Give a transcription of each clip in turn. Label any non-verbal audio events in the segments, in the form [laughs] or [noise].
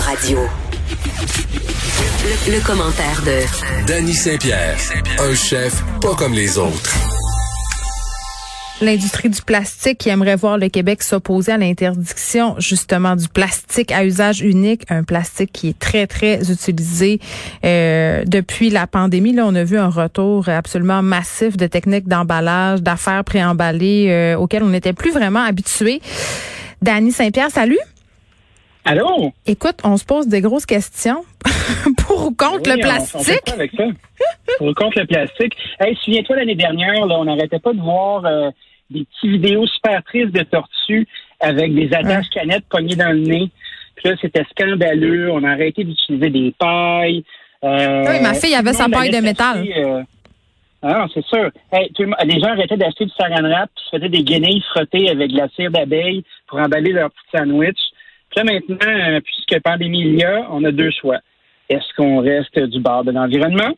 Radio. Le, commentaire de Danny Saint-Pierre, un chef pas comme les autres. L'industrie du plastique qui aimerait voir le Québec s'opposer à l'interdiction justement du plastique à usage unique, un plastique qui est très très utilisé euh, depuis la pandémie. Là, on a vu un retour absolument massif de techniques d'emballage, d'affaires préemballées euh, auxquelles on n'était plus vraiment habitué. Dany Saint-Pierre, salut. Allô? Écoute, on se pose des grosses questions. [laughs] Pour ou contre le plastique? On, avec ça. Pour ou contre le plastique. Hey, souviens-toi, l'année dernière, là, on n'arrêtait pas de voir euh, des petites vidéos super tristes de tortues avec des attaches canettes pognées dans le nez. Puis là, c'était scandaleux. On a arrêté d'utiliser des pailles. Euh, oui, ma fille avait sa paille de métal. Euh, ah, c'est sûr. Hey, les gens arrêtaient d'acheter du saran wrap puis se faisaient des guenilles frottées avec de la cire d'abeille pour emballer leur petit sandwich. Là, maintenant, euh, puisque pandémie il y a, on a deux choix. Est-ce qu'on reste du bord de l'environnement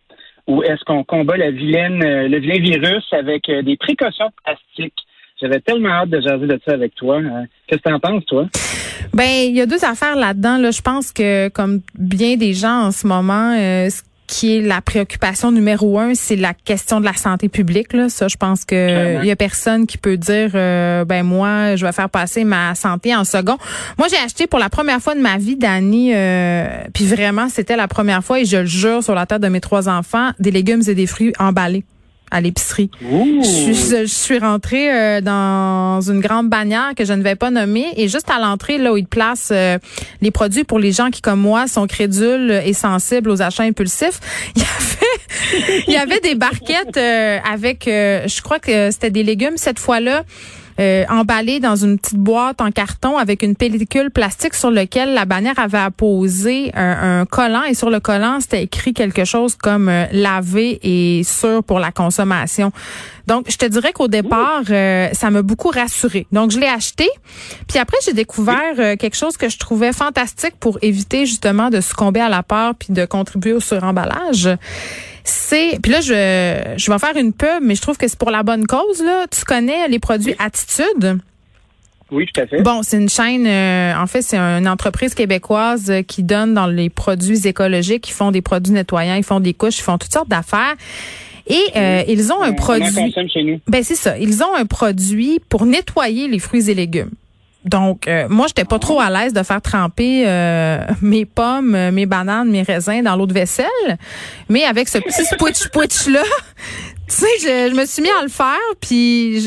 ou est-ce qu'on combat la vilaine, euh, le vilain virus avec euh, des précautions plastiques? J'avais tellement hâte de jaser de ça avec toi. Hein. Qu'est-ce que tu en penses, toi? Ben, il y a deux affaires là-dedans. Là. Je pense que, comme bien des gens en ce moment, qui est la préoccupation numéro un, c'est la question de la santé publique. Là. Ça, je pense que il y a personne qui peut dire, euh, ben moi, je vais faire passer ma santé en second. Moi, j'ai acheté pour la première fois de ma vie, Dani, euh, puis vraiment, c'était la première fois, et je le jure sur la tête de mes trois enfants, des légumes et des fruits emballés à l'épicerie. Je, suis rentrée euh, dans une grande bannière que je ne vais pas nommer et juste à l'entrée là où ils placent euh, les produits pour les gens qui comme moi sont crédules et sensibles aux achats impulsifs, [laughs] il y avait il y avait des barquettes euh, avec je crois que c'était des légumes cette fois-là euh, emballé dans une petite boîte en carton avec une pellicule plastique sur lequel la bannière avait apposé un, un collant et sur le collant c'était écrit quelque chose comme euh, lavé et sûr pour la consommation. Donc je te dirais qu'au départ euh, ça m'a beaucoup rassuré. Donc je l'ai acheté. Puis après j'ai découvert euh, quelque chose que je trouvais fantastique pour éviter justement de succomber à la peur puis de contribuer au suremballage c'est puis là je je vais faire une pub mais je trouve que c'est pour la bonne cause là. Tu connais les produits Attitude? Oui, tout à fait. Bon, c'est une chaîne, euh, en fait, c'est une entreprise québécoise euh, qui donne dans les produits écologiques, ils font des produits nettoyants, ils font des couches, ils font toutes sortes d'affaires. Et euh, ils ont un produit. Chez nous. Ben c'est ça. Ils ont un produit pour nettoyer les fruits et légumes. Donc, euh, moi, j'étais pas trop à l'aise de faire tremper euh, [laughs] mes pommes, mes bananes, mes raisins dans l'eau de vaisselle. Mais avec ce petit switch-switch-là, [laughs] [laughs] tu sais, je, je, me suis mis à le faire, puis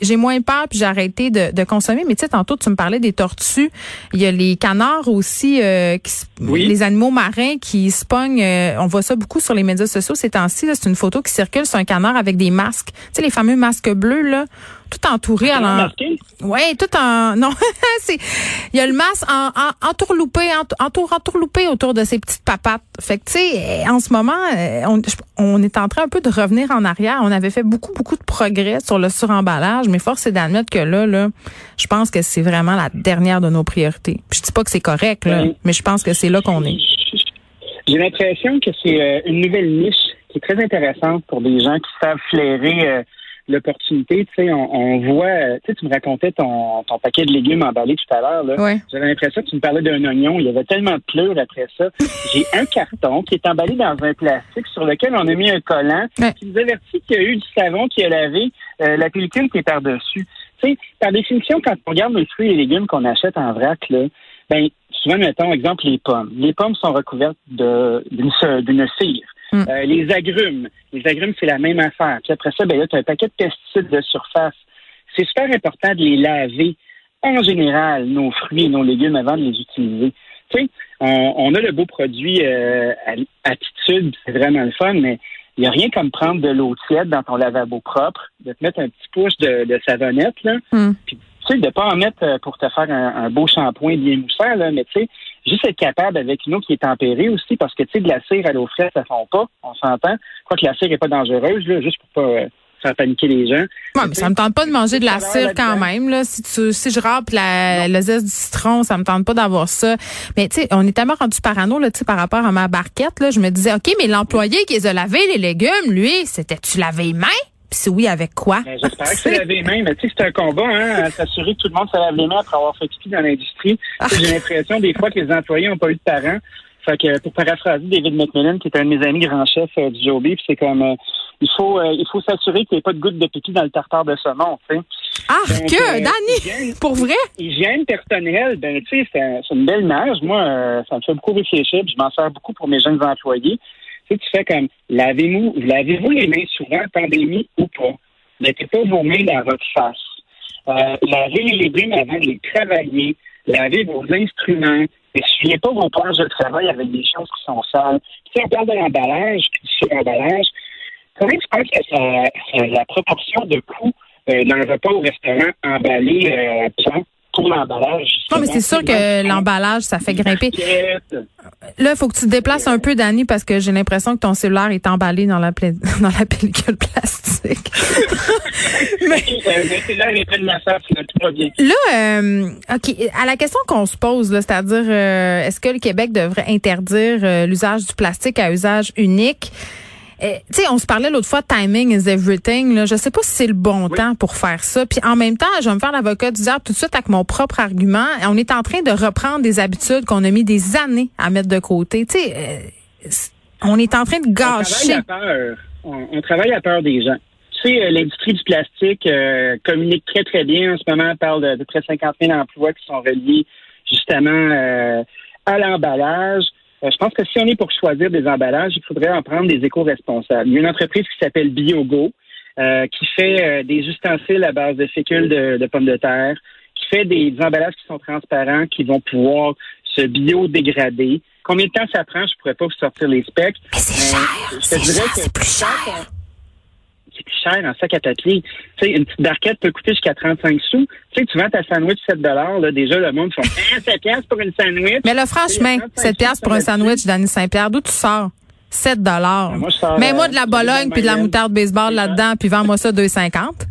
j'ai moins peur, puis j'ai arrêté de, de, consommer. Mais tu sais, tantôt, tu me parlais des tortues. Il y a les canards aussi, euh, qui, les animaux marins qui se pognent. on voit ça beaucoup sur les médias sociaux ces temps-ci. C'est une photo qui circule sur un canard avec des masques. Tu sais, les fameux masques bleus, là tout entouré à l'en... Ouais, tout en [laughs] non, c'est il y a le masque en, en entourloupé entour entourloupé autour de ces petites papates. Fait que tu sais en ce moment euh, on, on est en train un peu de revenir en arrière. On avait fait beaucoup beaucoup de progrès sur le suremballage, mais force est d'admettre que là là, je pense que c'est vraiment la dernière de nos priorités. je dis pas que c'est correct là, mais je pense que c'est là qu'on est. J'ai l'impression que c'est euh, une nouvelle niche qui est très intéressante pour des gens qui savent flairer euh, l'opportunité. Tu sais, on, voit, tu sais, tu me racontais ton, ton paquet de légumes emballés tout à l'heure. Ouais. J'avais l'impression que tu me parlais d'un oignon. Il y avait tellement de pleurs après ça. [laughs] J'ai un carton qui est emballé dans un plastique sur lequel on a mis un collant qui nous avertit qu'il y a eu du savon qui a lavé euh, la pellicule qui est par-dessus. Tu sais, par définition, quand on regarde les fruits et les légumes qu'on achète en vrac, là, ben, souvent, mettons, exemple, les pommes. Les pommes sont recouvertes d'une cire. Mm. Euh, les agrumes. Les agrumes, c'est la même affaire. Puis après ça, ben là, tu as un paquet de pesticides de surface. C'est super important de les laver en général, nos fruits et nos légumes avant de les utiliser. Tu sais, on, a le beau produit euh, Attitude, c'est vraiment le fun, mais il n'y a rien comme prendre de l'eau tiède dans ton lavabo propre, de te mettre un petit pouce de, savonnette, là, mm. puis tu sais, de pas en mettre euh, pour te faire un, beau shampoing bien moussant, là, mais tu sais, juste être capable avec une eau qui est tempérée aussi, parce que tu sais, de la cire à l'eau fraîche, ça fond pas, on s'entend. Quoi que la cire n'est pas dangereuse, là, juste pour pas euh, faire paniquer les gens. Ouais, mais ça me tente pas de manger de la cire quand même. Là. Si, tu, si je râpe la, le zeste du citron, ça me tente pas d'avoir ça. Mais tu sais, on est tellement rendu parano là, par rapport à ma barquette. Là, je me disais, OK, mais l'employé qui les a lavé les légumes, lui, c'était tu lavé les mains? Puis si oui, avec quoi? Ben, J'espère que c'est laver les mains, mais tu sais, c'est un combat, hein, s'assurer que tout le monde se lave les mains après avoir fait pipi dans l'industrie. Ah. J'ai l'impression des fois que les employés n'ont pas eu de parents. Fait que pour paraphraser David McMillan, qui est un de mes amis grands chefs euh, du Joby, puis c'est comme euh, il faut euh, il faut s'assurer qu'il n'y ait pas de gouttes de pipi dans le tartare de saumon, tu sais. Ah, que, euh, Danny, hygiène- pour vrai? Hygiène personnelle, ben tu sais, c'est un- c'est une belle image. Moi, ça me fait beaucoup réfléchir, puis je m'en sers beaucoup pour mes jeunes employés. Tu sais, tu fais comme lavez-vous, lavez-vous les mains souvent, pandémie ou pas? Mettez pas vos mains dans votre face. Euh, lavez les légumes avant de les travailler. Lavez vos instruments. Essuyez pas vos planches de travail avec des choses qui sont sales. Puis, Si on parle de l'emballage, puis du suremballage, comment tu penses que ça, la proportion de coût euh, dans le repas au restaurant emballé euh, pour l'emballage? Non, mais c'est sûr que l'emballage, ça fait grimper. Là, il faut que tu te déplaces un peu, Danny, parce que j'ai l'impression que ton cellulaire est emballé dans la, pla- [laughs] dans la pellicule plastique. [laughs] Mais [laughs] le cellulaire est près de ma face, là, tout va bien. Là, euh, OK, à la question qu'on se pose, c'est-à-dire, euh, est-ce que le Québec devrait interdire euh, l'usage du plastique à usage unique? Tu sais, on se parlait l'autre fois, timing is everything. Là. Je sais pas si c'est le bon temps pour faire ça. Puis en même temps, je vais me faire l'avocat du diable tout de suite avec mon propre argument. On est en train de reprendre des habitudes qu'on a mis des années à mettre de côté. Tu sais, euh, on est en train de On travaille gâcher. à peur. On, on travaille à peur des gens. Tu sais, euh, l'industrie du plastique euh, communique très, très bien. En ce moment, on parle de, de près de 50 000 emplois qui sont reliés justement euh, à l'emballage. Euh, je pense que si on est pour choisir des emballages, il faudrait en prendre des éco-responsables. Il y a une entreprise qui s'appelle Biogo, euh, qui fait euh, des ustensiles à base de fécule de, de pommes de terre, qui fait des, des emballages qui sont transparents, qui vont pouvoir se biodégrader. Combien de temps ça prend? Je pourrais pas vous sortir les specs. Mais c'est cher, je te c'est plus cher. Plus cher en sac à papier. Tu sais, une petite barquette peut coûter jusqu'à 35 sous. Tu sais, tu vends ta sandwich 7 là, déjà, le monde font ah, 7 piastres pour une sandwich. Mais là, franchement, Il y a 35 7 piastres pour un sandwich, Danny Saint-Pierre, d'où tu sors? 7 dollars. Ah, moi, je sors, Mais moi euh, de la Bologne puis de la moutarde baseball là-dedans, puis vends-moi ça 2,50.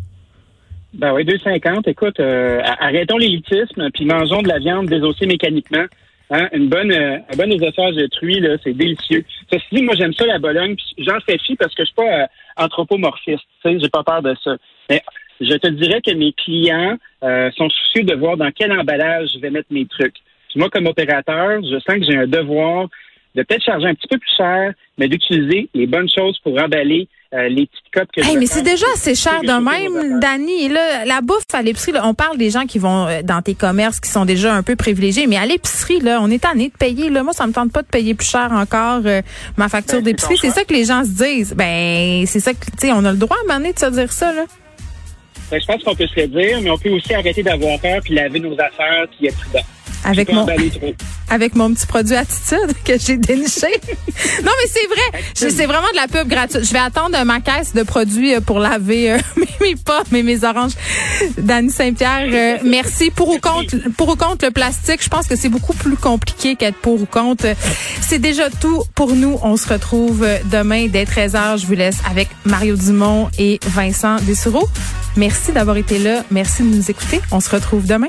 Ben oui, 2,50. Écoute, euh, arrêtons l'élitisme, puis mangeons de la viande désossée mécaniquement. Hein, une bonne, euh, un bon œsophage de truie, là, c'est délicieux. Ceci dit, moi, j'aime ça, la Bologne, puis j'en fais fi parce que je suis pas euh, anthropomorphiste, tu sais, j'ai pas peur de ça. Mais je te dirais que mes clients euh, sont soucieux de voir dans quel emballage je vais mettre mes trucs. Puis moi, comme opérateur, je sens que j'ai un devoir de peut-être charger un petit peu plus cher, mais d'utiliser les bonnes choses pour emballer euh, les petites que Hey, mais c'est déjà assez cher de même. Là, la bouffe à l'épicerie, on parle des gens qui vont euh, dans tes commerces qui sont déjà un peu privilégiés, mais à l'épicerie, là, on est tanné de payer. Là, moi, ça me tente pas de payer plus cher encore euh, ma facture Ben, d'épicerie. C'est ça que les gens se disent. Ben, c'est ça que, tu sais, on a le droit à un moment donné de se dire ça, là. Ben, je pense qu'on peut se le dire, mais on peut aussi arrêter d'avoir peur puis laver nos affaires puis être prudent. Avec mon, avec mon petit produit attitude que j'ai déniché. [laughs] non, mais c'est vrai. C'est vraiment de la pub gratuite. Je vais attendre ma caisse de produits euh, pour laver euh, [laughs] mes, mes pommes et mes oranges. Dany Saint-Pierre, euh, merci. Pour ou contre, pour ou contre le plastique, je pense que c'est beaucoup plus compliqué qu'être pour ou contre. C'est déjà tout pour nous. On se retrouve euh, demain dès 13h. Je vous laisse avec Mario Dumont et Vincent Dessureau. Merci d'avoir été là. Merci de nous écouter. On se retrouve demain.